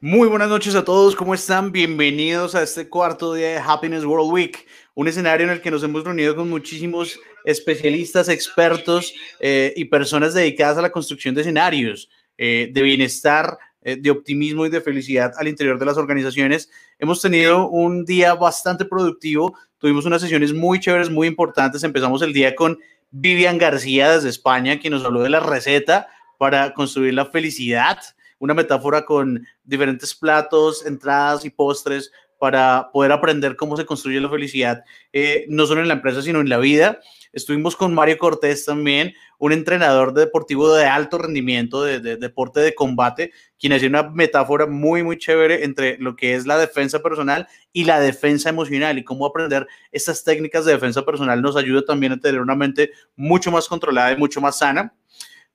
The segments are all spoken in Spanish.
Muy buenas noches a todos, ¿cómo están? Bienvenidos a este cuarto día de Happiness World Week, un escenario en el que nos hemos reunido con muchísimos especialistas, expertos eh, y personas dedicadas a la construcción de escenarios eh, de bienestar, eh, de optimismo y de felicidad al interior de las organizaciones. Hemos tenido un día bastante productivo, tuvimos unas sesiones muy chéveres, muy importantes. Empezamos el día con Vivian García desde España, quien nos habló de la receta para construir la felicidad una metáfora con diferentes platos, entradas y postres para poder aprender cómo se construye la felicidad, eh, no solo en la empresa, sino en la vida. Estuvimos con Mario Cortés también, un entrenador deportivo de alto rendimiento, de, deporte de combate, quien hacía una metáfora muy, muy chévere entre lo que es la defensa personal y la defensa emocional y cómo aprender estas técnicas de defensa personal nos ayuda también a tener una mente mucho más controlada y mucho más sana.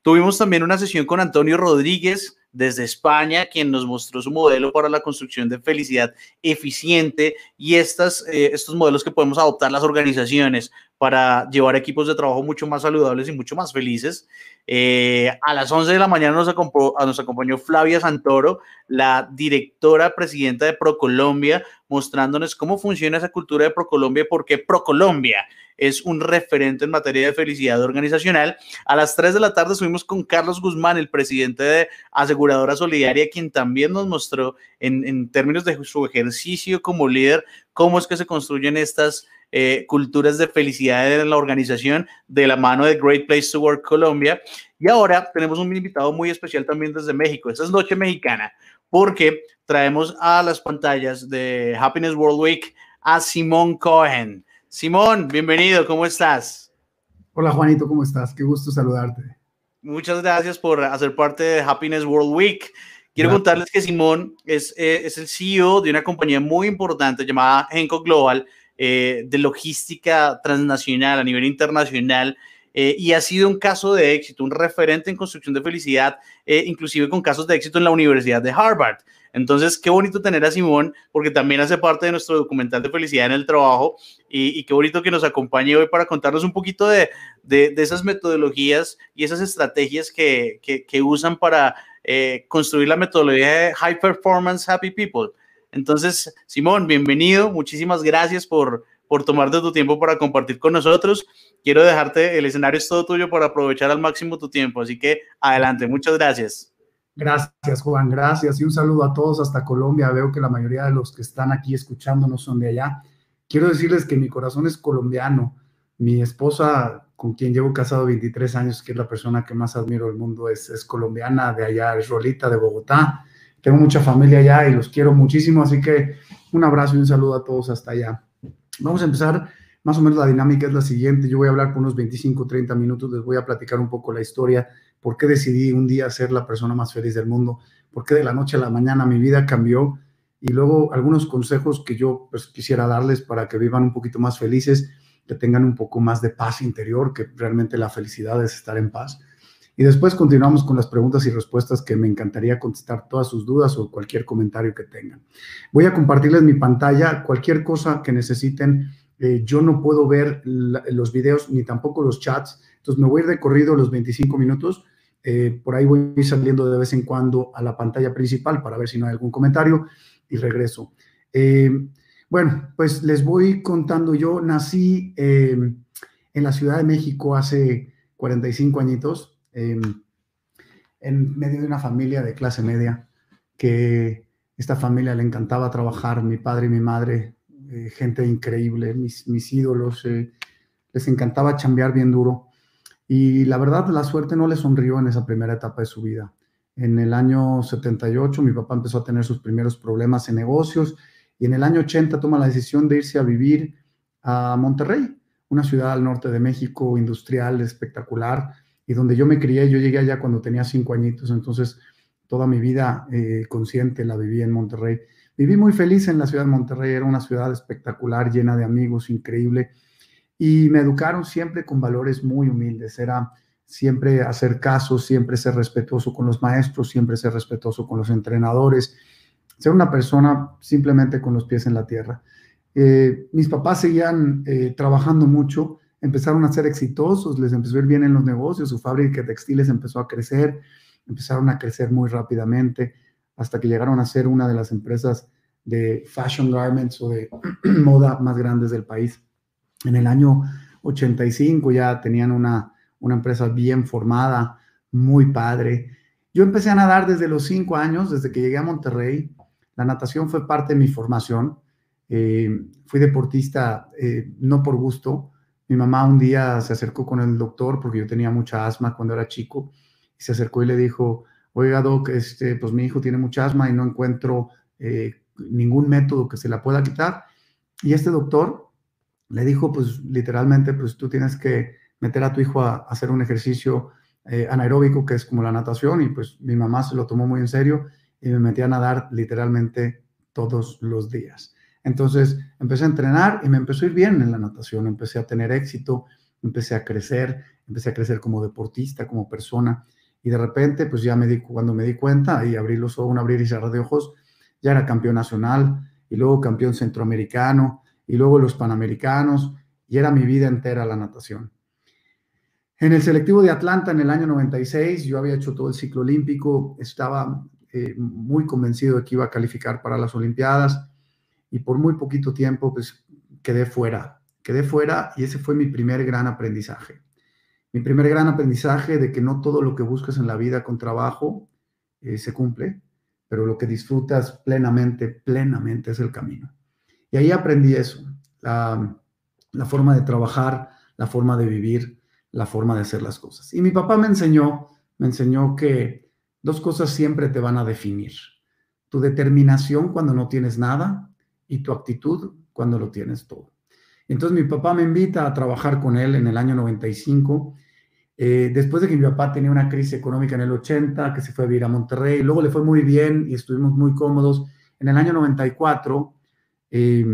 Tuvimos también una sesión con Antonio Rodríguez, desde España, quien nos mostró su modelo para la construcción de felicidad eficiente y estas, eh, estos modelos que podemos adoptar las organizaciones para llevar equipos de trabajo mucho más saludables y mucho más felices. Eh, a las 11 de la mañana nos acompañó, nos acompañó Flavia Santoro, la directora presidenta de ProColombia, mostrándonos cómo funciona esa cultura de ProColombia y por qué ProColombia es un referente en materia de felicidad organizacional. A las 3 de la tarde estuvimos con Carlos Guzmán, el presidente de Aseguradora Solidaria, quien también nos mostró en términos de su ejercicio como líder cómo es que se construyen estas eh, culturas de felicidad en la organización de la mano de Great Place to Work Colombia. Y ahora tenemos un invitado muy especial también desde México. Esta es Noche Mexicana porque traemos a las pantallas de Happiness World Week a Simón Cohen. Simón, bienvenido, ¿cómo estás? Hola Juanito, ¿cómo estás? Qué gusto saludarte. Muchas gracias por hacer parte de Happiness World Week. Quiero contarles que Simón es, eh, es, el CEO de una compañía muy importante llamada Henco Global, eh, de logística transnacional a nivel internacional eh, y ha sido un caso de éxito, un referente en construcción de felicidad, eh, inclusive con casos de éxito en la Universidad de Harvard. Entonces, qué bonito tener a Simón, porque también hace parte de nuestro documental de felicidad en el trabajo y, qué bonito que nos acompañe hoy para contarnos un poquito de, de, esas metodologías y esas estrategias que, que, usan para construir la metodología de High Performance Happy People. Entonces, Simón, bienvenido. Muchísimas gracias por, por tomarte tu tiempo para compartir con nosotros. Quiero dejarte, el escenario es todo tuyo para aprovechar al máximo tu tiempo. Así que adelante, muchas gracias. Gracias, Juan, gracias. Y un saludo a todos hasta Colombia. Veo que la mayoría de los que están aquí escuchándonos son de allá. Quiero decirles que mi corazón es colombiano. Mi esposa, con quien llevo casado 23 años, que es la persona que más admiro del mundo, es, es colombiana, de allá, es Rolita, de Bogotá tengo mucha familia allá y los quiero muchísimo, así que un abrazo y un saludo a todos hasta allá. Vamos a empezar, más o menos la dinámica es la siguiente, yo voy a hablar por unos 25, 30 minutos, les voy a platicar un poco la historia, por qué decidí un día ser la persona más feliz del mundo, por qué de la noche a la mañana mi vida cambió y luego algunos consejos que yo pues, quisiera darles para que vivan un poquito más felices, que tengan un poco más de paz interior, que realmente la felicidad es estar en paz. Y después continuamos con las preguntas y respuestas que me encantaría contestar todas sus dudas o cualquier comentario que tengan. Voy a compartirles mi pantalla, cualquier cosa que necesiten. Eh, yo no puedo ver los videos ni tampoco los chats, entonces me voy a ir de corrido los 25 minutos. Eh, por ahí voy saliendo de vez en cuando a la pantalla principal para ver si no hay algún comentario y regreso. Eh, bueno, pues les voy contando. Yo nací en la Ciudad de México hace 45 añitos Em, en medio de una familia de clase media, que esta familia le encantaba trabajar, mi padre y mi madre, eh, gente increíble, mis, ídolos, eh, les encantaba chambear bien duro. Y la verdad, la suerte no le sonrió en esa primera etapa de su vida. En el año 78 mi papá empezó a tener sus primeros problemas en negocios y en el año 80 toma la decisión de irse a vivir a Monterrey, una ciudad al norte de México, industrial, espectacular, y donde yo me crié, yo llegué allá cuando tenía cinco añitos, entonces toda mi vida eh, consciente la viví en Monterrey. Viví muy feliz en la ciudad de Monterrey, era una ciudad espectacular, llena de amigos, increíble, y me educaron siempre con valores muy humildes, era siempre hacer caso, siempre ser respetuoso con los maestros, siempre ser respetuoso con los entrenadores, ser una persona simplemente con los pies en la tierra. Eh, mis papás seguían eh, trabajando mucho, empezaron a ser exitosos, les empezó a ir bien en los negocios, su fábrica de textiles empezó a crecer, empezaron a crecer muy rápidamente. hasta que llegaron a ser una de las empresas de fashion garments o de moda más grandes del país. En el año 85 ya tenían una, una empresa bien formada, muy padre. Yo empecé a nadar desde los cinco años, desde que llegué a Monterrey. La natación fue parte de mi formación. Eh, fui deportista eh, no por gusto. Mi mamá un día se acercó con el doctor porque yo tenía mucha asma cuando era chico y se acercó y le dijo, oiga doc, este, pues mi hijo tiene mucha asma y no encuentro eh, ningún método que se la pueda quitar. Y este doctor le dijo, pues literalmente, pues tú tienes que meter a tu hijo a, hacer un ejercicio eh, anaeróbico, que es como la natación, y pues mi mamá se lo tomó muy en serio y me metí a nadar literalmente todos los días. Entonces empecé a entrenar y me empezó a ir bien en la natación, empecé a tener éxito, empecé a crecer, empecé a crecer como deportista, como persona, y de repente, pues ya me di, cuando me di cuenta y abrí los ojos, abrir y cerrar de ojos, ya era campeón nacional y luego campeón centroamericano y luego los panamericanos y era mi vida entera la natación. En el selectivo de Atlanta en el año 96 yo había hecho todo el ciclo olímpico, estaba eh, muy convencido de que iba a calificar para las Olimpiadas y por muy poquito tiempo pues quedé fuera, quedé fuera y ese fue mi primer gran aprendizaje. Mi primer gran aprendizaje de que no todo lo que buscas en la vida con trabajo eh, se cumple pero lo que disfrutas plenamente, plenamente es el camino. Y ahí aprendí eso, la, forma de trabajar, la forma de vivir, la forma de hacer las cosas. Y mi papá me enseñó, me enseñó que dos cosas siempre te van a definir. Tu determinación cuando no tienes nada y tu actitud cuando lo tienes todo. Entonces mi papá me invita a trabajar con él en el año 95 eh, después de que mi papá tenía una crisis económica en el 80, que se fue a vivir a Monterrey, luego le fue muy bien y estuvimos muy cómodos. En el año 94, eh,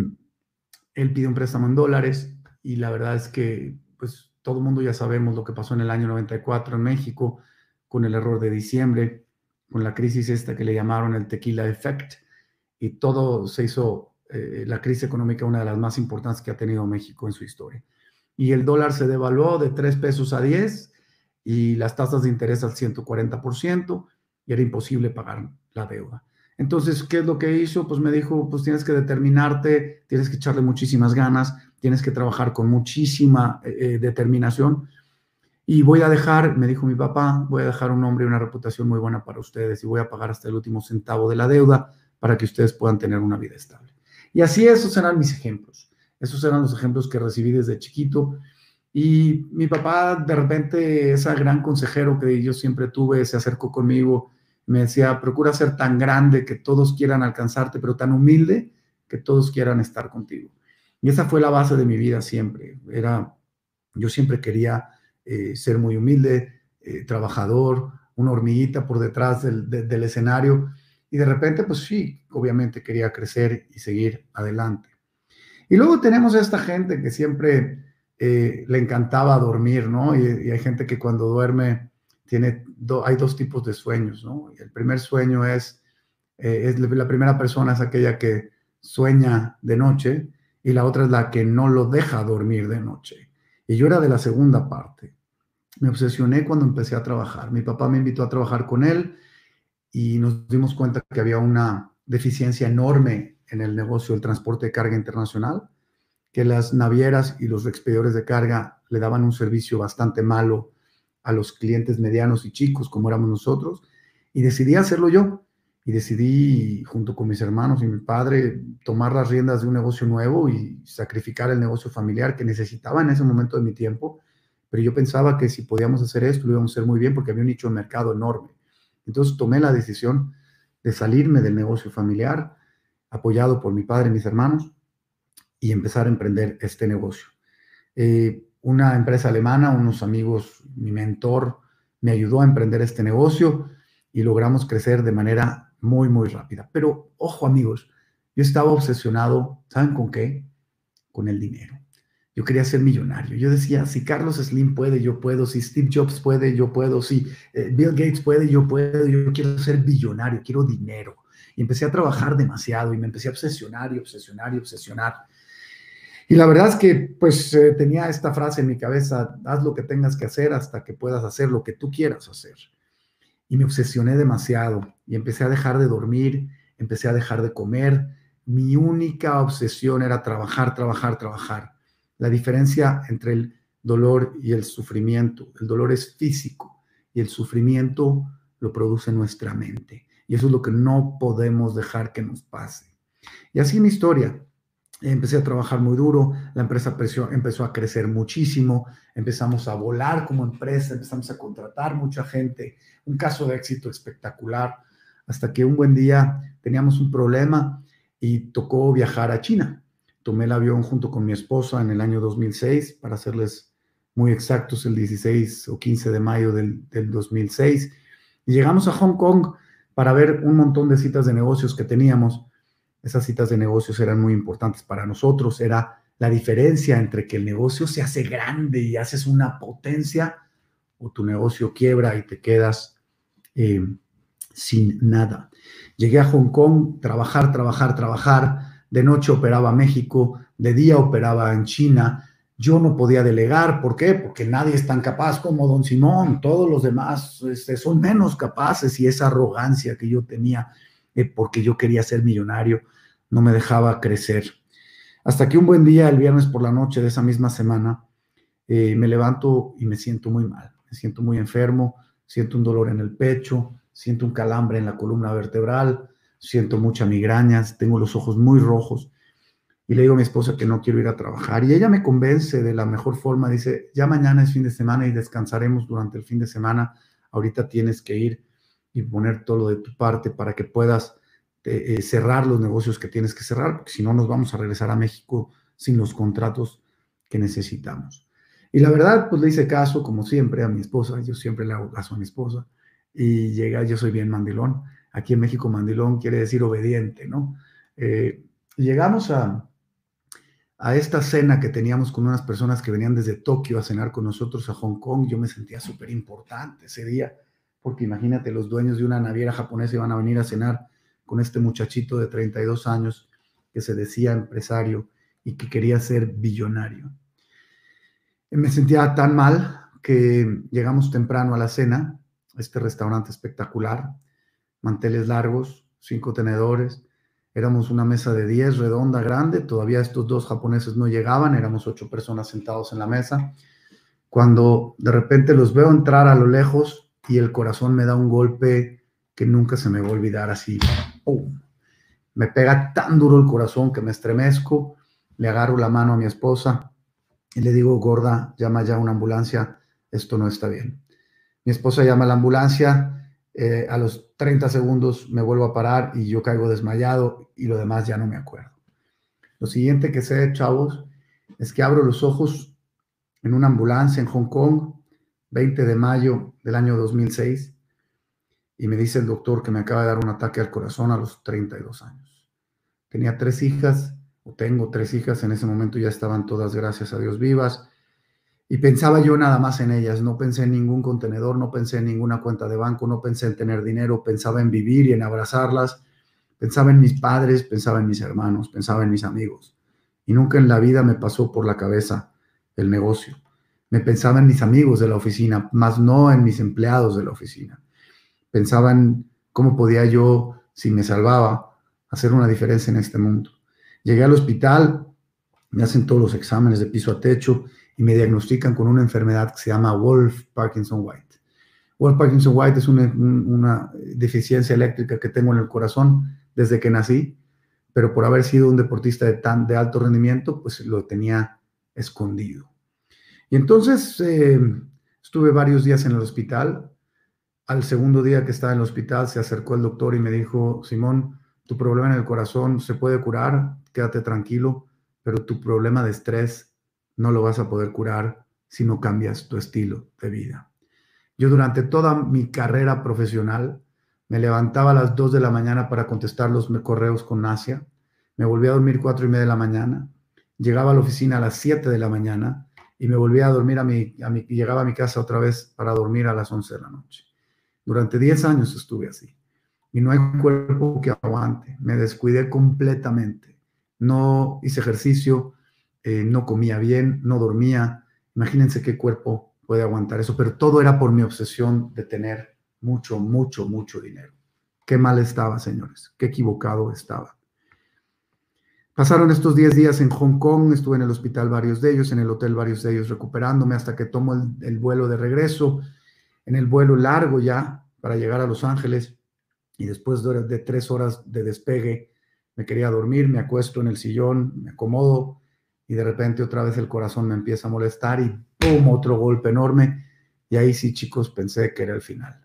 él pidió un préstamo en dólares y la verdad es que pues todo el mundo ya sabemos lo que pasó en el año 94 en México con el error de diciembre, con la crisis esta que le llamaron el tequila effect y todo se hizo eh, la crisis económica una de las más importantes que ha tenido México en su historia y el dólar se devaluó de 3 pesos a 10 y las tasas de interés al 140% y era imposible pagar la deuda. Entonces, ¿qué es lo que hizo? Pues me dijo, pues tienes que determinarte, tienes que echarle muchísimas ganas, tienes que trabajar con muchísima eh, eh, determinación y voy a dejar, me dijo mi papá, voy a dejar un nombre y una reputación muy buena para ustedes y voy a pagar hasta el último centavo de la deuda para que ustedes puedan tener una vida estable. Y así esos serán mis ejemplos. Esos eran los ejemplos que recibí desde chiquito. Y mi papá, de repente, ese gran consejero que yo siempre tuve, se acercó conmigo, me decía, procura ser tan grande que todos quieran alcanzarte, pero tan humilde que todos quieran estar contigo. Y esa fue la base de mi vida siempre. Era, yo siempre quería eh, ser muy humilde, eh, trabajador, una hormiguita por detrás del, del escenario. Y de repente, pues sí, obviamente quería crecer y seguir adelante. Y luego tenemos a esta gente que siempre eh, le encantaba dormir, ¿no? Y, hay gente que cuando duerme tiene, hay dos tipos de sueños, ¿no? el primer sueño es, eh, es, la primera persona es aquella que sueña de noche y la otra es la que no lo deja dormir de noche. Y yo era de la segunda parte. Me obsesioné cuando empecé a trabajar. Mi papá me invitó a trabajar con él y nos dimos cuenta que había una deficiencia enorme en el negocio del transporte de carga internacional, que las navieras y los expedidores de carga le daban un servicio bastante malo a los clientes medianos y chicos como éramos nosotros, y decidí hacerlo yo. Y decidí, junto con mis hermanos y mi padre, tomar las riendas de un negocio nuevo y sacrificar el negocio familiar que necesitaba en ese momento de mi tiempo. Pero yo pensaba que si podíamos hacer esto, lo íbamos a hacer muy bien porque había un nicho de mercado enorme. Entonces tomé la decisión de salirme del negocio familiar, apoyado por mi padre y mis hermanos, y empezar a emprender este negocio. Eh, una empresa alemana, unos amigos, mi mentor, me ayudó a emprender este negocio y logramos crecer de manera muy, muy rápida. Pero ojo amigos, yo estaba obsesionado, ¿saben con qué? Con el dinero. Yo quería ser millonario. Yo decía, si Carlos Slim puede, yo puedo. Si Steve Jobs puede, yo puedo. Si eh, Bill Gates puede, yo puedo. Yo quiero ser millonario, quiero dinero. Y empecé a trabajar demasiado y me empecé a obsesionar y obsesionar y obsesionar. Y la verdad es que pues eh, tenía esta frase en mi cabeza, haz lo que tengas que hacer hasta que puedas hacer lo que tú quieras hacer. y me obsesioné demasiado y empecé a dejar de dormir, empecé a dejar de comer. Mi única obsesión era trabajar, trabajar, trabajar. La diferencia entre el dolor y el sufrimiento, el dolor es físico y el sufrimiento lo produce nuestra mente. Y eso es lo que no podemos dejar que nos pase. Y así mi historia. Empecé a trabajar muy duro, la empresa empezó a crecer muchísimo, empezamos a volar como empresa, empezamos a contratar mucha gente, un caso de éxito espectacular, hasta que un buen día teníamos un problema y tocó viajar a China. Tomé el avión junto con mi esposa en el año 2006, para hacerles muy exactos, el 16 o 15 de mayo del, del 2006, y llegamos a Hong Kong para ver un montón de citas de negocios que teníamos esas citas de negocios eran muy importantes para nosotros, era la diferencia entre que el negocio se hace grande y haces una potencia o tu negocio quiebra y te quedas eh, sin nada. Llegué a Hong Kong, trabajar, trabajar, trabajar. De noche operaba México, de día operaba en China. Yo no podía delegar, ¿por qué? Porque nadie es tan capaz como don Simón, todos los demás este, son menos capaces y esa arrogancia que yo tenía eh, porque yo quería ser millonario, no me dejaba crecer. Hasta que un buen día, el viernes por la noche de esa misma semana, eh, me levanto y me siento muy mal, me siento muy enfermo, siento un dolor en el pecho, siento un calambre en la columna vertebral, siento mucha migrañas, tengo los ojos muy rojos. Y le digo a mi esposa que no quiero ir a trabajar. Y ella me convence de la mejor forma. Dice, ya mañana es fin de semana y descansaremos durante el fin de semana. Ahorita tienes que ir y poner todo lo de tu parte para que puedas eh, eh, cerrar los negocios que tienes que cerrar, porque si no nos vamos a regresar a México sin los contratos que necesitamos. Y la verdad, pues le hice caso, como siempre, a mi esposa, yo siempre le hago caso a mi esposa, y llega, yo soy bien mandilón, aquí en México mandilón quiere decir obediente, ¿no? Eh, llegamos a, a esta cena que teníamos con unas personas que venían desde Tokio a cenar con nosotros a Hong Kong, yo me sentía súper importante ese día porque imagínate, los dueños de una naviera japonesa iban a venir a cenar con este muchachito de 32 años que se decía empresario y que quería ser billonario. Me sentía tan mal que llegamos temprano a la cena, este restaurante espectacular, manteles largos, cinco tenedores, éramos una mesa de 10 redonda, grande, todavía estos dos japoneses no llegaban, éramos ocho personas sentados en la mesa, cuando de repente los veo entrar a lo lejos, y el corazón me da un golpe que nunca se me va a olvidar así. Me pega tan duro el corazón que me estremezco, le agarro la mano a mi esposa y le digo, gorda, llama ya una ambulancia, esto no está bien. Mi esposa llama a la ambulancia, eh, a los 30 segundos me vuelvo a parar y yo caigo desmayado y lo demás ya no me acuerdo. Lo siguiente que sé, chavos, es que abro los ojos en una ambulancia en Hong Kong 20 de mayo del año 2006 y me dice el doctor que me acaba de dar un ataque al corazón a los 32 años. Tenía tres hijas, o tengo tres hijas, en ese momento ya estaban todas, gracias a Dios, vivas. Y pensaba yo nada más en ellas, no pensé en ningún contenedor, no pensé en ninguna cuenta de banco, no pensé en tener dinero, pensaba en vivir y en abrazarlas, pensaba en mis padres, pensaba en mis hermanos, pensaba en mis amigos. Y nunca en la vida me pasó por la cabeza el negocio. Me pensaba en mis amigos de la oficina, más no en mis empleados de la oficina. Pensaba en cómo podía yo, si me salvaba, hacer una diferencia en este mundo. Llegué al hospital, me hacen todos los exámenes de piso a techo y me diagnostican con una enfermedad que se llama Wolf Parkinson White. Wolf Parkinson White es una, deficiencia eléctrica que tengo en el corazón desde que nací, pero por haber sido un deportista de tan de alto rendimiento, pues lo tenía escondido. Y entonces eh, estuve varios días en el hospital. Al segundo día que estaba en el hospital se acercó el doctor y me dijo, Simón, tu problema en el corazón se puede curar, quédate tranquilo, pero tu problema de estrés no lo vas a poder curar si no cambias tu estilo de vida. Yo durante toda mi carrera profesional me levantaba a las 2 de la mañana para contestar los correos con Asia, me volví a dormir 4 y media de la mañana, llegaba a la oficina a las 7 de la mañana, y me volvía a dormir a mi, a mi, llegaba a mi casa otra vez para dormir a las 11 de la noche. Durante 10 años estuve así y no hay cuerpo que aguante. Me descuidé completamente. No hice ejercicio, eh, no comía bien, no dormía. Imagínense qué cuerpo puede aguantar eso, pero todo era por mi obsesión de tener mucho, mucho, mucho dinero. Qué mal estaba, señores, qué equivocado estaba. Pasaron estos 10 días en Hong Kong, estuve en el hospital varios de ellos, en el hotel varios de ellos recuperándome hasta que tomo el, vuelo de regreso, en el vuelo largo ya para llegar a Los Ángeles y después de, de tres horas de despegue me quería dormir, me acuesto en el sillón, me acomodo y de repente otra vez el corazón me empieza a molestar y ¡pum! otro golpe enorme y ahí sí chicos pensé que era el final.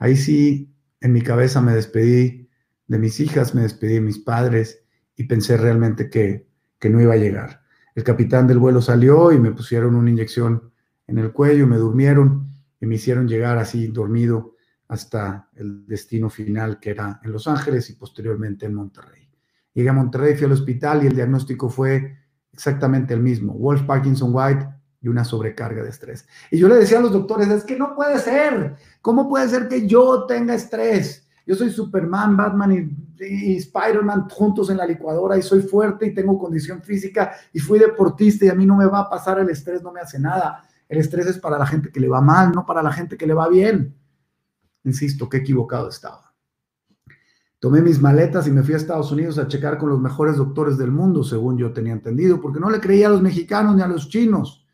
Ahí sí en mi cabeza me despedí de mis hijas, me despedí de mis padres y pensé realmente que, que no iba a llegar. El capitán del vuelo salió y me pusieron una inyección en el cuello, me durmieron y me hicieron llegar así dormido hasta el destino final que era en Los Ángeles y posteriormente en Monterrey. Llegué a Monterrey, fui al hospital y el diagnóstico fue exactamente el mismo, Wolf Parkinson White y una sobrecarga de estrés. Y yo le decía a los doctores, es que no puede ser, ¿cómo puede ser que yo tenga estrés? Yo soy Superman, Batman y, y Spider-Man juntos en la licuadora y soy fuerte y tengo condición física y fui deportista y a mí no me va a pasar el estrés, no me hace nada. El estrés es para la gente que le va mal, no para la gente que le va bien. Insisto, qué equivocado estaba. Tomé mis maletas y me fui a Estados Unidos a checar con los mejores doctores del mundo, según yo tenía entendido, porque no le creía a los mexicanos ni a los chinos.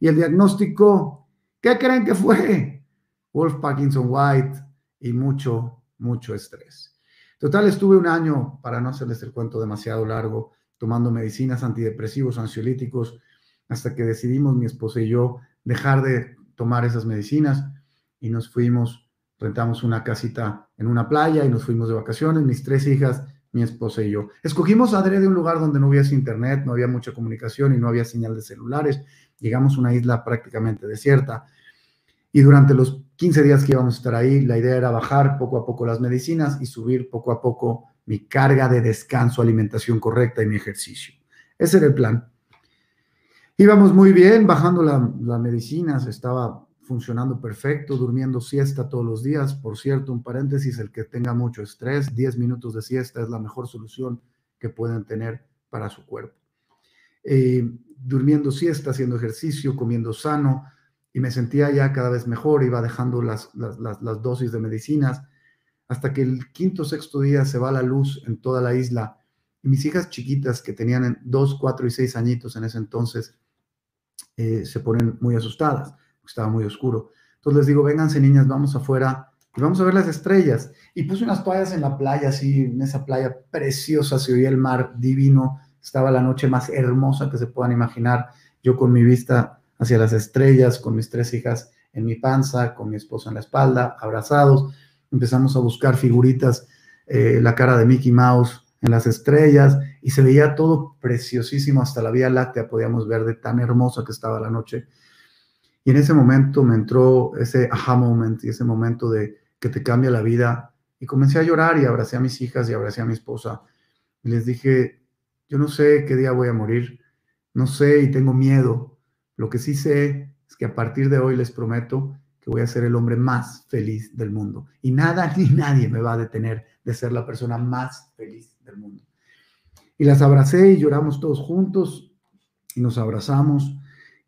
Y el diagnóstico, ¿qué creen que fue? Wolf Parkinson White y mucho, mucho estrés. Total, estuve un año, para no hacerles el cuento demasiado largo, tomando medicinas antidepresivos, ansiolíticos, hasta que decidimos mi esposa y yo dejar de tomar esas medicinas y nos fuimos, rentamos una casita en una playa y nos fuimos de vacaciones, mis tres hijas, mi esposa y yo. Escogimos adrede un lugar donde no había internet, no había mucha comunicación y no había señal de celulares. Llegamos a una isla prácticamente desierta y durante los 15 días que íbamos a estar ahí, la idea era bajar poco a poco las medicinas y subir poco a poco mi carga de descanso, alimentación correcta y mi ejercicio. Ese era el plan. Íbamos muy bien, bajando las medicinas, estaba funcionando perfecto, durmiendo siesta todos los días. Por cierto, un paréntesis, el que tenga mucho estrés, 10 minutos de siesta es la mejor solución que pueden tener para su cuerpo. Eh, durmiendo siesta, haciendo ejercicio, comiendo sano, y me sentía ya cada vez mejor, iba dejando las, las, dosis de medicinas, hasta que el quinto sexto día se va la luz en toda la isla y mis hijas chiquitas que tenían dos, cuatro y seis añitos en ese entonces eh, se ponen muy asustadas, estaba muy oscuro. Entonces les digo, vénganse niñas, vamos afuera y vamos a ver las estrellas. Y puse unas toallas en la playa, así, en esa playa preciosa, se oía el mar divino, estaba la noche más hermosa que se puedan imaginar, yo con mi vista hacia las estrellas, con mis tres hijas en mi panza, con mi esposo en la espalda, abrazados. Empezamos a buscar figuritas, eh, la cara de Mickey Mouse en las estrellas y se veía todo preciosísimo, hasta la Vía Láctea podíamos ver de tan hermosa que estaba la noche. Y en ese momento me entró ese aha moment y ese momento de que te cambia la vida y comencé a llorar y abracé a mis hijas y abracé a mi esposa y les dije, yo no sé qué día voy a morir, no sé y tengo miedo, lo que sí sé es que a partir de hoy les prometo que voy a ser el hombre más feliz del mundo. Y nada ni nadie me va a detener de ser la persona más feliz del mundo. Y las abracé y lloramos todos juntos y nos abrazamos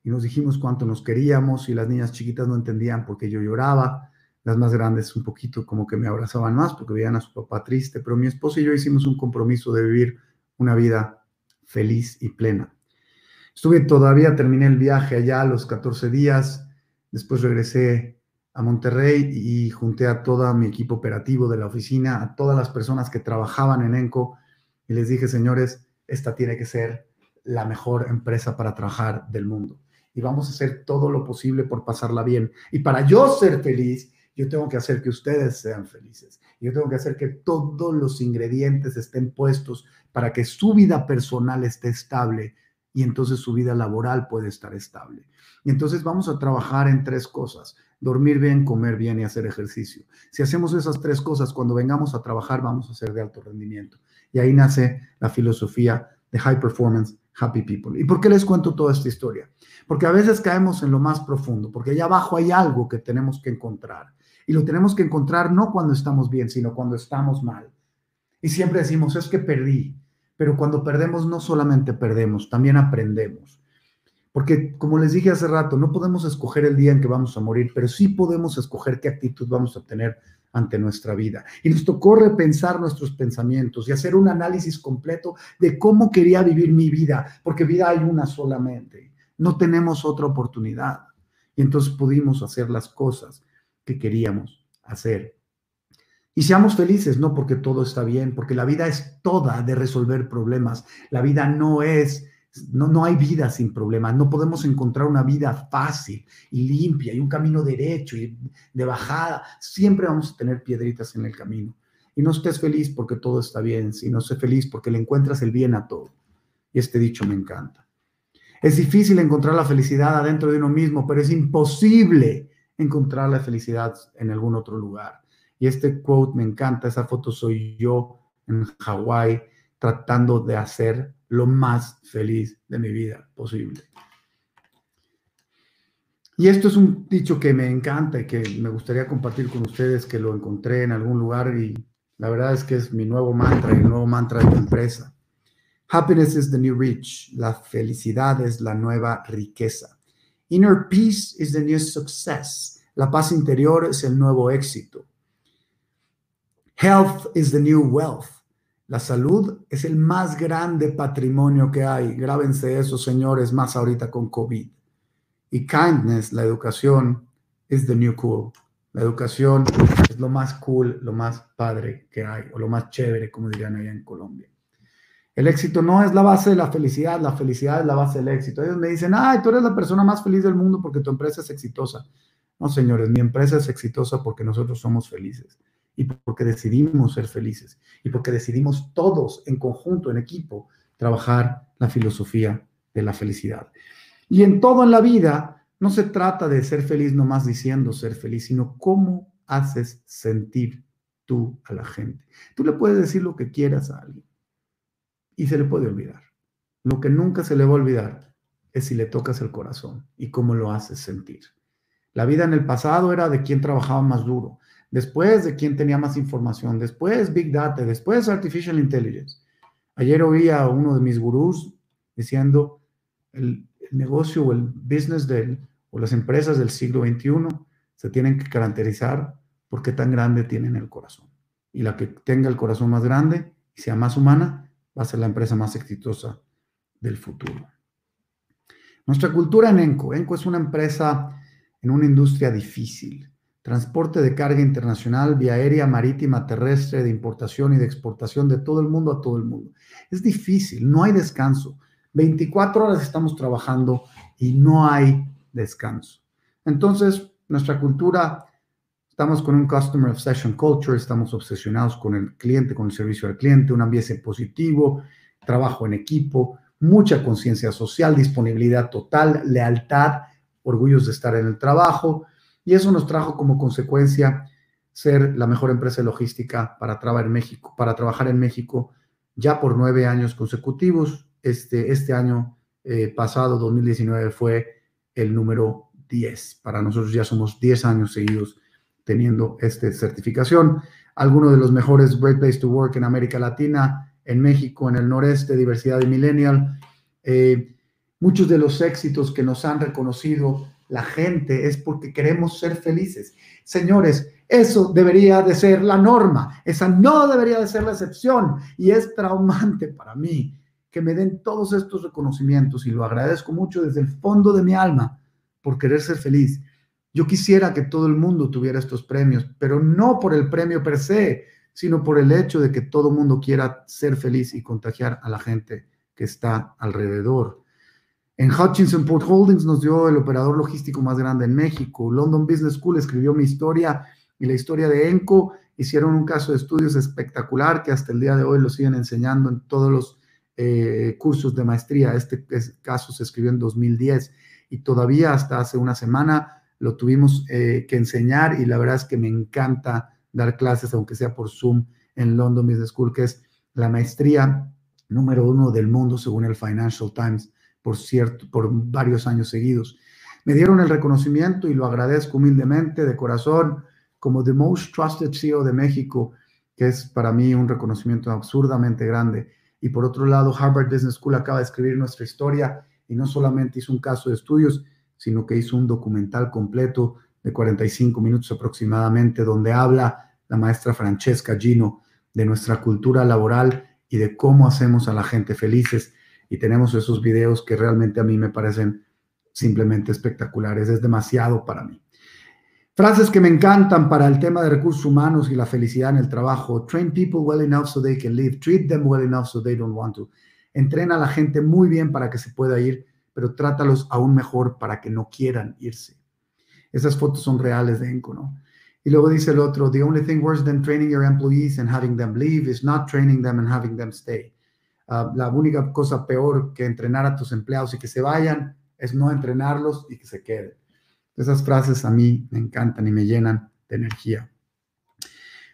y nos dijimos cuánto nos queríamos y las niñas chiquitas no entendían por qué yo lloraba. Las más grandes un poquito como que me abrazaban más porque veían a su papá triste, pero mi esposa y yo hicimos un compromiso de vivir una vida feliz y plena. Estuve todavía, terminé el viaje allá los 14 días, después regresé a Monterrey y junté a todo mi equipo operativo de la oficina, a todas las personas que trabajaban en ENCO y les dije, señores, esta tiene que ser la mejor empresa para trabajar del mundo. Y vamos a hacer todo lo posible por pasarla bien. Y para yo ser feliz, yo tengo que hacer que ustedes sean felices. Yo tengo que hacer que todos los ingredientes estén puestos para que su vida personal esté estable y entonces su vida laboral puede estar estable. Y entonces vamos a trabajar en tres cosas, dormir bien, comer bien y hacer ejercicio. Si hacemos esas tres cosas, cuando vengamos a trabajar vamos a ser de alto rendimiento. Y ahí nace la filosofía de High Performance Happy People. ¿Y por qué les cuento toda esta historia? Porque a veces caemos en lo más profundo, porque allá abajo hay algo que tenemos que encontrar. Y lo tenemos que encontrar no cuando estamos bien, sino cuando estamos mal. Y siempre decimos, es que perdí, pero cuando perdemos no solamente perdemos, también aprendemos. Porque, como les dije hace rato, no podemos escoger el día en que vamos a morir, pero sí podemos escoger qué actitud vamos a tener ante nuestra vida. Y nos tocó repensar nuestros pensamientos y hacer un análisis completo de cómo quería vivir mi vida, porque vida hay una solamente. No tenemos otra oportunidad. Y entonces pudimos hacer las cosas que queríamos hacer. Y seamos felices, no porque todo está bien, porque la vida es toda de resolver problemas. La vida no es, no, no hay vida sin problemas. No podemos encontrar una vida fácil y limpia y un camino derecho y de bajada. Siempre vamos a tener piedritas en el camino. Y no estés feliz porque todo está bien, sino sé feliz porque le encuentras el bien a todo. Y este dicho me encanta. Es difícil encontrar la felicidad adentro de uno mismo, pero es imposible encontrar la felicidad en algún otro lugar. Y este quote me encanta, esa foto soy yo en Hawái tratando de hacer lo más feliz de mi vida posible. Y esto es un dicho que me encanta y que me gustaría compartir con ustedes, que lo encontré en algún lugar y la verdad es que es mi nuevo mantra, el nuevo mantra de mi empresa. Happiness is the new rich. La felicidad es la nueva riqueza. Inner peace is the new success. La paz interior es el nuevo éxito. Health is the new wealth. La salud es el más grande patrimonio que hay. Grábense eso, señores, más ahorita con COVID. Y kindness, la educación, is the new cool. La educación es lo más cool, lo más padre que hay, o lo más chévere, como dirían allá en Colombia. El éxito no es la base de la felicidad, la felicidad es la base del éxito. Ellos me dicen, ay, tú eres la persona más feliz del mundo porque tu empresa es exitosa. No, señores, mi empresa es exitosa porque nosotros somos felices y porque decidimos ser felices y porque decidimos todos en conjunto, en equipo, trabajar la filosofía de la felicidad. Y en todo en la vida no se trata de ser feliz nomás diciendo ser feliz, sino cómo haces sentir tú a la gente. Tú le puedes decir lo que quieras a alguien y se le puede olvidar. Lo que nunca se le va a olvidar es si le tocas el corazón y cómo lo haces sentir. La vida en el pasado era de quien trabajaba más duro, después de quién tenía más información, después Big Data, después Artificial Intelligence. Ayer oí a uno de mis gurús diciendo el, negocio o el business o las empresas del siglo XXI se tienen que caracterizar por qué tan grande tienen el corazón. Y la que tenga el corazón más grande y sea más humana va a ser la empresa más exitosa del futuro. Nuestra cultura en ENCO. ENCO es una empresa en una industria difícil transporte de carga internacional, vía aérea, marítima, terrestre, de importación y de exportación de todo el mundo a todo el mundo. Es difícil, no hay descanso. 24 horas estamos trabajando y no hay descanso. Entonces, nuestra cultura, estamos con un Customer Obsession Culture, estamos obsesionados con el cliente, con el servicio al cliente, un ambiente positivo, trabajo en equipo, mucha conciencia social, disponibilidad total, lealtad, orgullos de estar en el trabajo, y eso nos trajo como consecuencia ser la mejor empresa logística para trabajar en México, para trabajar en México ya por nueve años consecutivos. Este, este año eh, pasado, 2019, fue el número 10. Para nosotros ya somos 10 años seguidos teniendo esta certificación. Algunos de los mejores Great Place to Work en América Latina, en México, en el noreste, diversidad de millennial. Eh, muchos de los éxitos que nos han reconocido la gente es porque queremos ser felices. Señores, eso debería de ser la norma, esa no debería de ser la excepción y es traumante para mí que me den todos estos reconocimientos y lo agradezco mucho desde el fondo de mi alma por querer ser feliz. Yo quisiera que todo el mundo tuviera estos premios, pero no por el premio per se, sino por el hecho de que todo el mundo quiera ser feliz y contagiar a la gente que está alrededor. En Hutchinson Port Holdings nos dio el operador logístico más grande en México. London Business School escribió mi historia y la historia de Enco. Hicieron un caso de estudios espectacular que hasta el día de hoy lo siguen enseñando en todos los eh, cursos de maestría. Este caso se escribió en 2010 y todavía hasta hace una semana lo tuvimos eh, que enseñar y la verdad es que me encanta dar clases, aunque sea por Zoom, en London Business School, que es la maestría número uno del mundo según el Financial Times por, cierto, por varios años seguidos. Me dieron el reconocimiento y lo agradezco humildemente, de corazón, como The Most Trusted CEO de México, que es para mí un reconocimiento absurdamente grande. Y por otro lado, Harvard Business School acaba de escribir nuestra historia y no solamente hizo un caso de estudios, sino que hizo un documental completo de 45 minutos aproximadamente, donde habla la maestra Francesca Gino de nuestra cultura laboral y de cómo hacemos a la gente felices. Y tenemos esos videos que realmente a mí me parecen simplemente espectaculares. Es demasiado para mí. Frases que me encantan para el tema de recursos humanos y la felicidad en el trabajo. Train people well enough so they can live. Treat them well enough so they don't want to. Entrena a la gente muy bien para que se pueda ir, pero trátalos aún mejor para que no quieran irse. Esas fotos son reales de Enco, ¿no? Y luego dice el otro, the only thing worse than training your employees and having them leave is not training them and having them stay. Ah, la única cosa peor que entrenar a tus empleados y que se vayan es no entrenarlos y que se queden. Esas frases a mí me encantan y me llenan de energía.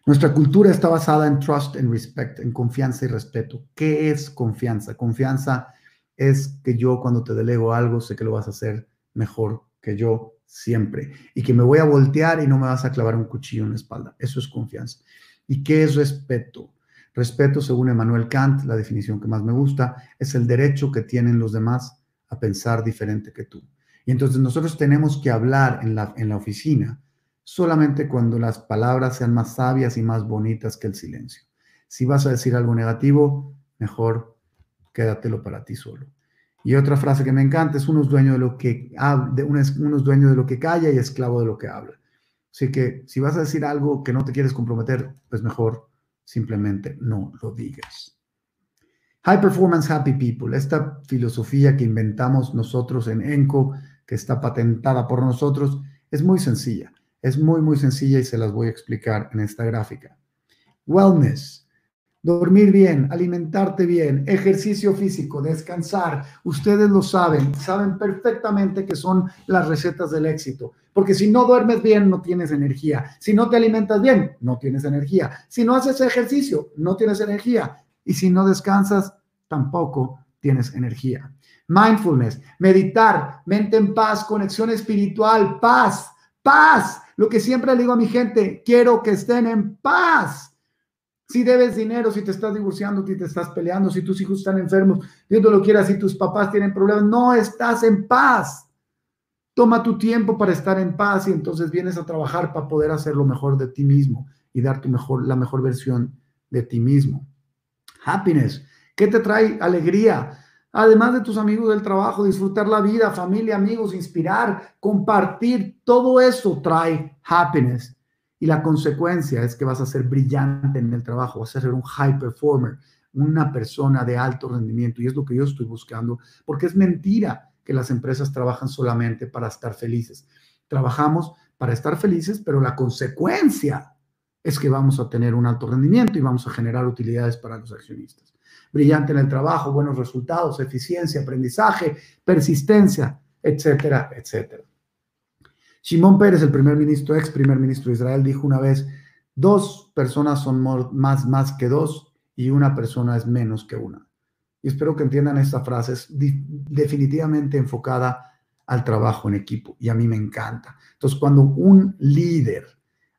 Nuestra cultura está basada en trust and respect, en confianza y respeto. ¿Qué es confianza? Confianza es que yo cuando te delego algo sé que lo vas a hacer mejor que yo siempre y que me voy a voltear y no me vas a clavar un cuchillo en la espalda. Eso es confianza. ¿Y qué es respeto? Respeto, según Emmanuel Kant, la definición que más me gusta, es el derecho que tienen los demás a pensar diferente que tú. Y entonces nosotros tenemos que hablar en la, en la oficina solamente cuando las palabras sean más sabias y más bonitas que el silencio. Si vas a decir algo negativo, mejor quédatelo para ti solo. Y otra frase que me encanta es uno es dueño de lo que de, uno es, uno es dueño de lo que calla y esclavo de lo que habla. Así que si vas a decir algo que no te quieres comprometer, pues mejor simplemente no lo digas. High Performance Happy People, esta filosofía que inventamos nosotros en ENCO que está patentada por nosotros, es muy sencilla. Es muy, muy sencilla y se las voy a explicar en esta gráfica. Wellness, dormir bien, alimentarte bien, ejercicio físico, descansar. Ustedes lo saben, saben perfectamente que son las recetas del éxito. Porque si no duermes bien, no tienes energía. Si no te alimentas bien, no tienes energía. Si no haces ejercicio, no tienes energía. Y si no descansas, tampoco tienes energía. Mindfulness, meditar, mente en paz, conexión espiritual, paz, paz. Lo que siempre le digo a mi gente, quiero que estén en paz. Si debes dinero, si te estás divorciando, si te estás peleando, si tus hijos están enfermos, Dios no lo quiera, si tus papás tienen problemas, no estás en paz. Toma tu tiempo para estar en paz y entonces vienes a trabajar para poder hacer lo mejor de ti mismo y dar tu mejor, la mejor versión de ti mismo. Happiness. ¿Qué te trae alegría? además de tus amigos del trabajo, disfrutar la vida, familia, amigos, inspirar, compartir, todo eso trae happiness. Y la consecuencia es que vas a ser brillante en el trabajo, vas a ser un high performer, una persona de alto rendimiento. Y es lo que yo estoy buscando, porque es mentira que las empresas trabajan solamente para estar felices. Trabajamos para estar felices, pero la consecuencia es que vamos a tener un alto rendimiento y vamos a generar utilidades para los accionistas brillante en el trabajo, buenos resultados, eficiencia, aprendizaje, persistencia, etcétera, etcétera. Shimon Pérez, el primer ministro, ex primer ministro de Israel, dijo una vez, dos personas son más, más que dos y una persona es menos que una. Y espero que entiendan esta frase, es definitivamente enfocada al trabajo en equipo y a mí me encanta. Entonces, cuando un líder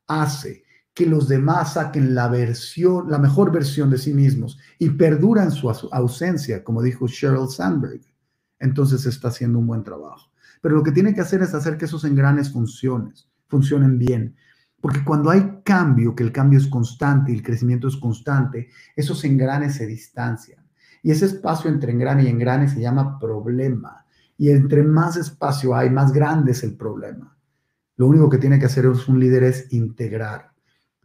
hace que los demás saquen la versión, la mejor versión de sí mismos y perduran su ausencia, como dijo Sheryl Sandberg, entonces está haciendo un buen trabajo. Pero lo que tiene que hacer es hacer que esos engranes funcionen, funcionen bien. Porque cuando hay cambio, que el cambio es constante y el crecimiento es constante, esos engranes se distancian. Y ese espacio entre engrane y engrane se llama problema. Y entre más espacio hay, más grande es el problema. Lo único que tiene que hacer un líder es integrar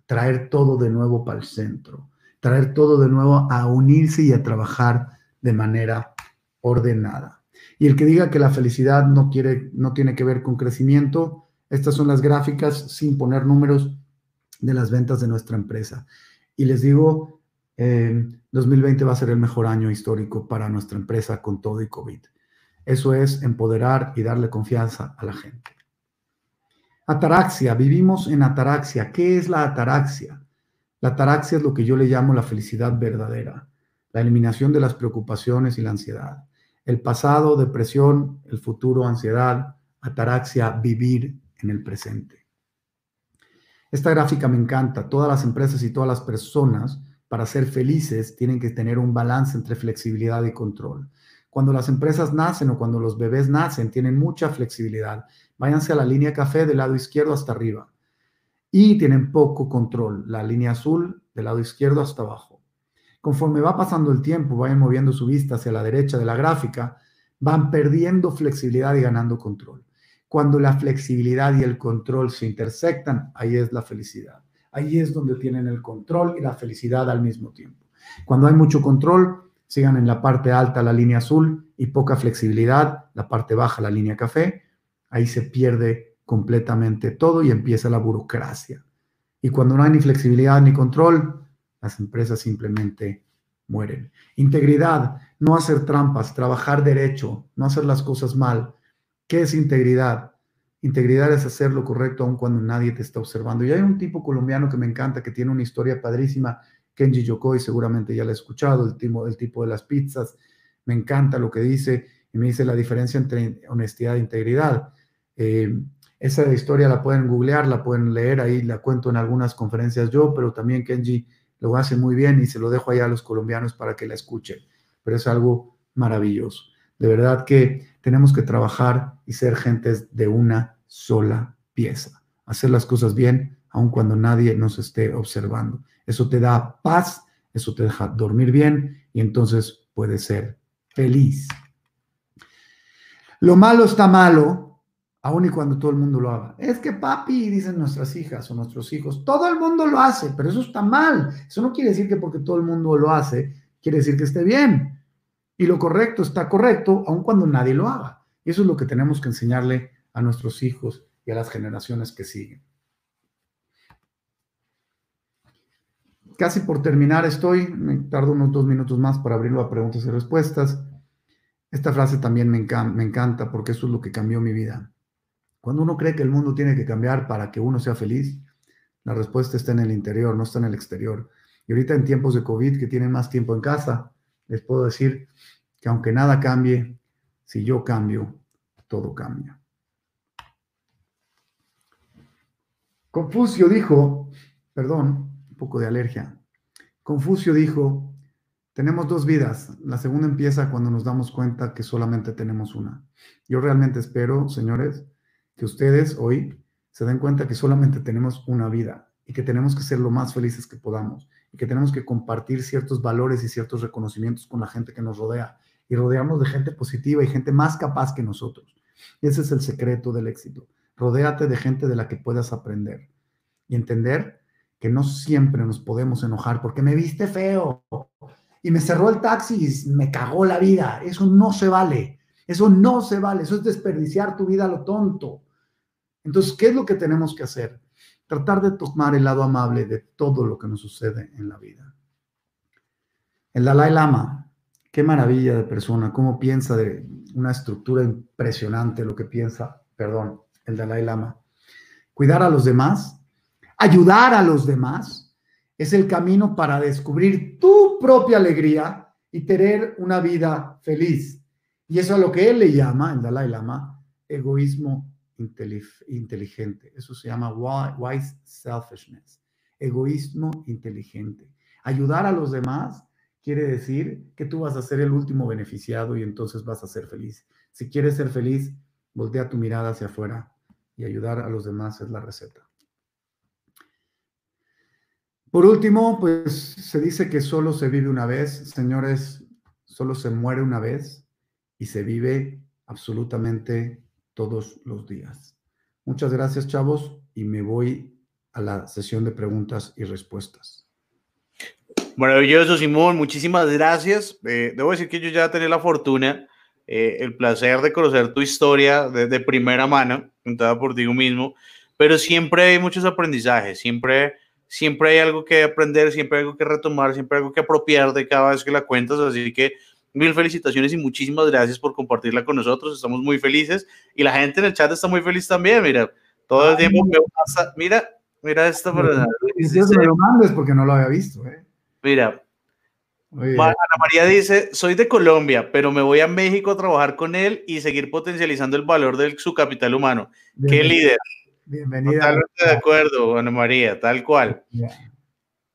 traer todo de nuevo para el centro, traer todo de nuevo a unirse y a trabajar de manera ordenada. Y el que diga que la felicidad no, quiere, no tiene que ver con crecimiento, estas son las gráficas sin poner números de las ventas de nuestra empresa. Y les digo, 2020 va a ser el mejor año histórico para nuestra empresa con todo y COVID. Eso es empoderar y darle confianza a la gente. Ataraxia, vivimos en ataraxia. ¿Qué es la ataraxia? La ataraxia es lo que yo le llamo la felicidad verdadera, la eliminación de las preocupaciones y la ansiedad. El pasado, depresión, el futuro, ansiedad, ataraxia, vivir en el presente. Esta gráfica me encanta. Todas las empresas y todas las personas, para ser felices, tienen que tener un balance entre flexibilidad y control. Cuando las empresas nacen o cuando los bebés nacen, tienen mucha flexibilidad. Váyanse a la línea café del lado izquierdo hasta arriba. Y tienen poco control. La línea azul del lado izquierdo hasta abajo. Conforme va pasando el tiempo, vayan moviendo su vista hacia la derecha de la gráfica, van perdiendo flexibilidad y ganando control. Cuando la flexibilidad y el control se intersectan, ahí es la felicidad. Ahí es donde tienen el control y la felicidad al mismo tiempo. Cuando hay mucho control, sigan en la parte alta la línea azul y poca flexibilidad, la parte baja la línea café, ahí se pierde completamente todo y empieza la burocracia. Y cuando no hay ni flexibilidad ni control, las empresas simplemente mueren. Integridad, no hacer trampas, trabajar derecho, no hacer las cosas mal. ¿Qué es integridad? Integridad es hacer lo correcto aun cuando nadie te está observando. Y hay un tipo colombiano que me encanta, que tiene una historia padrísima, Kenji Yokoi, seguramente ya la he escuchado, el tipo, el tipo de las pizzas. Me encanta lo que dice y me dice la diferencia entre honestidad e integridad. Eh, esa historia la pueden googlear, la pueden leer, ahí la cuento en algunas conferencias yo, pero también Kenji lo hace muy bien y se lo dejo allá a los colombianos para que la escuchen. Pero es algo maravilloso. De verdad que tenemos que trabajar y ser gentes de una sola pieza. Hacer las cosas bien, aun cuando nadie nos esté observando. Eso te da paz, eso te deja dormir bien y entonces puedes ser feliz. Lo malo está malo, aun y cuando todo el mundo lo haga. Es que papi, dicen nuestras hijas o nuestros hijos, todo el mundo lo hace, pero eso está mal. Eso no quiere decir que porque todo el mundo lo hace, quiere decir que esté bien. Y lo correcto está correcto, aun cuando nadie lo haga. Y eso es lo que tenemos que enseñarle a nuestros hijos y a las generaciones que siguen. Casi por terminar estoy, me tardo unos dos minutos más para abrirlo a preguntas y respuestas. Esta frase también me, me encanta porque eso es lo que cambió mi vida. Cuando uno cree que el mundo tiene que cambiar para que uno sea feliz, la respuesta está en el interior, no está en el exterior. Y ahorita en tiempos de COVID, que tienen más tiempo en casa, les puedo decir que aunque nada cambie, si yo cambio, todo cambia. Confucio dijo, perdón, un poco de alergia. Confucio dijo, tenemos dos vidas. La segunda empieza cuando nos damos cuenta que solamente tenemos una. Yo realmente espero, señores, que ustedes hoy se den cuenta que solamente tenemos una vida y que tenemos que ser lo más felices que podamos y que tenemos que compartir ciertos valores y ciertos reconocimientos con la gente que nos rodea y rodearnos de gente positiva y gente más capaz que nosotros. Ese es el secreto del éxito. Rodéate de gente de la que puedas aprender y entender que no siempre nos podemos enojar porque me viste feo y me cerró el taxi y me cagó la vida. Eso no se vale. Eso no se vale. Eso es desperdiciar tu vida a lo tonto. Entonces, ¿qué es lo que tenemos que hacer? tratar de tomar el lado amable de todo lo que nos sucede en la vida. El Dalai Lama, qué maravilla de persona, cómo piensa de una estructura impresionante lo que piensa, perdón, el Dalai Lama. Cuidar a los demás, ayudar a los demás, es el camino para descubrir tu propia alegría y tener una vida feliz. Y eso es lo que él le llama, el Dalai Lama, egoísmo inteligente. Eso se llama wise selfishness, egoísmo inteligente. Ayudar a los demás quiere decir que tú vas a ser el último beneficiado y entonces vas a ser feliz. Si quieres ser feliz, voltea tu mirada hacia afuera y ayudar a los demás es la receta. Por último, pues se dice que solo se vive una vez. Señores, solo se muere una vez y se vive absolutamente todos los días. Muchas gracias, chavos, y me voy a la sesión de preguntas y respuestas. Maravilloso, Simón, muchísimas gracias. Eh, debo decir que yo ya tenía la fortuna, eh, el placer de conocer tu historia de, primera mano, contada por ti mismo, pero siempre hay muchos aprendizajes, siempre, siempre hay algo que aprender, siempre hay algo que retomar, siempre hay algo que apropiar de cada vez que la cuentas, así que Mil felicitaciones y muchísimas gracias por compartirla con nosotros. Estamos muy felices y la gente en el chat está muy feliz también. Mira, todo el tiempo me pasa. Mira, mira esto. Para... mandes porque no lo había visto. ¿eh? Mira, Ana María dice, soy de Colombia, pero me voy a México a trabajar con él y seguir potencializando el valor de su capital humano. Qué líder. Bienvenida. Totalmente de acuerdo, Ana María, tal cual.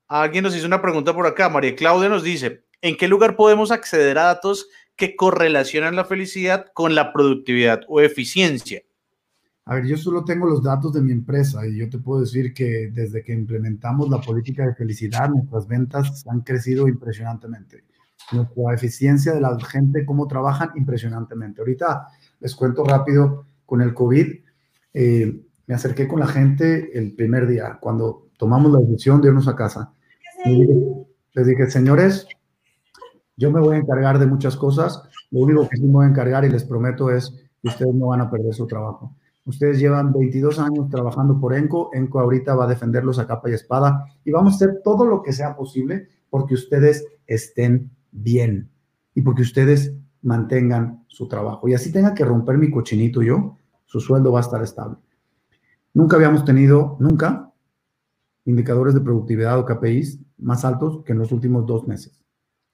Alguien nos hizo una pregunta por acá. María Claudia nos dice, ¿En qué lugar podemos acceder a datos que correlacionan la felicidad con la productividad o eficiencia. A ver, yo solo tengo los datos de mi empresa y yo te puedo decir que desde que implementamos la política de felicidad, nuestras ventas han crecido impresionantemente. Nuestra eficiencia de la gente, cómo trabajan, impresionantemente. Ahorita les cuento rápido, con el COVID, eh, me acerqué con la gente el primer día, cuando tomamos la decisión de irnos a casa. Les dije, señores, yo me voy a encargar de muchas cosas. Lo único que sí me voy a encargar y les prometo es que ustedes no van a perder su trabajo. Ustedes llevan 22 años trabajando por ENCO. ENCO ahorita va a defenderlos a capa y espada y vamos a hacer todo lo que sea posible porque ustedes estén bien y porque ustedes mantengan su trabajo. Y así tenga que romper mi cochinito yo, su sueldo va a estar estable. Nunca habíamos tenido, nunca, indicadores de productividad o KPIs más altos que en los últimos dos meses.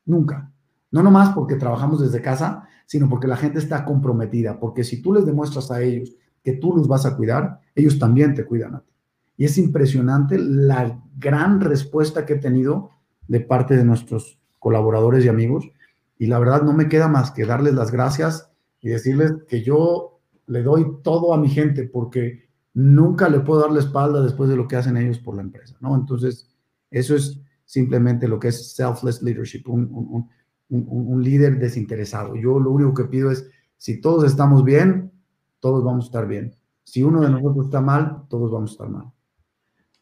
Nunca. No nomás porque trabajamos desde casa, sino porque la gente está comprometida, porque si tú les demuestras a ellos que tú los vas a cuidar, ellos también te cuidan. Y es impresionante la gran respuesta que he tenido de parte de nuestros colaboradores y amigos. Y la verdad no me queda más que darles las gracias y decirles que yo le doy todo a mi gente porque nunca le puedo dar la espalda después de lo que hacen ellos por la empresa, ¿no? Entonces, eso es simplemente lo que es selfless leadership, un, un líder desinteresado. Yo lo único que pido es, si todos estamos bien, todos vamos a estar bien. Si uno de nosotros está mal, todos vamos a estar mal.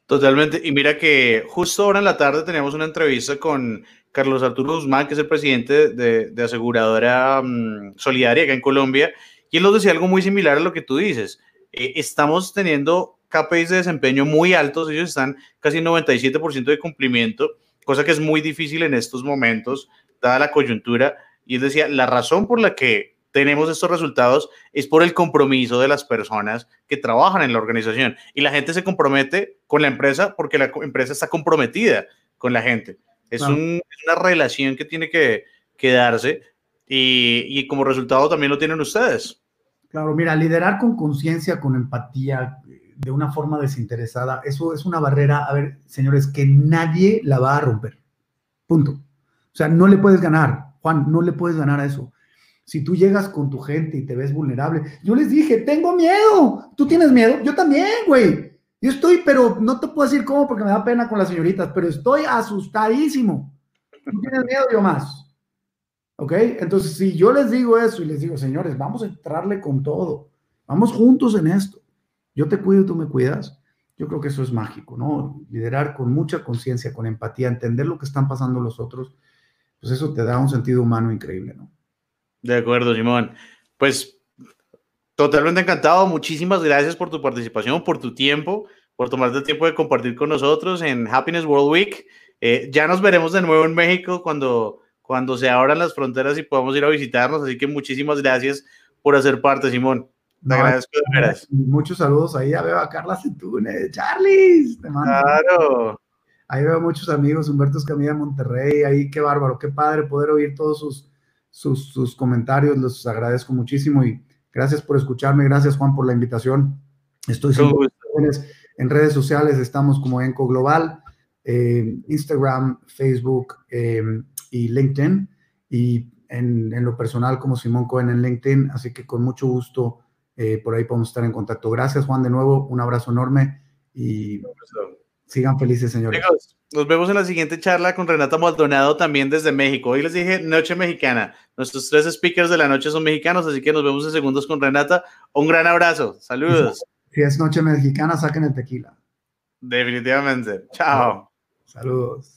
Totalmente. Y mira que justo ahora en la tarde teníamos una entrevista con Carlos Arturo Guzmán, que es el presidente de, aseguradora mm, solidaria acá en Colombia, y él nos decía algo muy similar a lo que tú dices. Eh, estamos teniendo KPIs de desempeño muy altos, ellos están casi 97% de cumplimiento, cosa que es muy difícil en estos momentos, dada la coyuntura. Y él decía, la razón por la que tenemos estos resultados es por el compromiso de las personas que trabajan en la organización. Y la gente se compromete con la empresa porque la empresa está comprometida con la gente. Es, una relación que tiene que, darse y, y, como resultado también lo tienen ustedes. Claro, mira, liderar con conciencia, con empatía, de una forma desinteresada, eso es una barrera, a ver, señores, que nadie la va a romper. Punto. O sea, no le puedes ganar, Juan, no le puedes ganar a eso. Si tú llegas con tu gente y te ves vulnerable, yo les dije, tengo miedo. ¿Tú tienes miedo? Yo también, güey. Yo estoy, pero no te puedo decir cómo porque me da pena con las señoritas, pero estoy asustadísimo. ¿Tú tienes miedo? Yo más. ¿Ok? Entonces, si yo les digo eso y les digo, señores, vamos a entrarle con todo. Vamos juntos en esto. Yo te cuido, tú me cuidas. Yo creo que eso es mágico, ¿no? Liderar con mucha conciencia, con empatía, entender lo que están pasando los otros, pues eso te da un sentido humano increíble, ¿no? De acuerdo, Simón. Pues totalmente encantado. Muchísimas gracias por tu participación, por tu tiempo, por tomarte el tiempo de compartir con nosotros en Happiness World Week. Eh, ya nos veremos de nuevo en México cuando, cuando se abran las fronteras y podamos ir a visitarnos. Así que muchísimas gracias por hacer parte, Simón. Te agradezco de veras. Muchos saludos ahí. Ya veo a Carla. Te mando. Claro. Ahí veo muchos amigos, Humberto Escamilla de Monterrey. Ahí, qué bárbaro, qué padre poder oír todos sus sus, comentarios, los agradezco muchísimo y gracias por escucharme, gracias Juan por la invitación. Estoy en redes sociales, estamos como Enco Global, eh, Instagram, Facebook eh, y LinkedIn, y en, en, lo personal como Simón Cohen en LinkedIn, así que con mucho gusto eh, por ahí podemos estar en contacto. Gracias Juan de nuevo, un abrazo enorme y sigan felices señores. Nos vemos en la siguiente charla con Renata Maldonado también desde México. Hoy les dije Noche Mexicana. Nuestros tres speakers de la noche son mexicanos, así que nos vemos en segundos con Renata. Un gran abrazo. Saludos. Si es Noche Mexicana, saquen el tequila. Definitivamente. Chao. Saludos.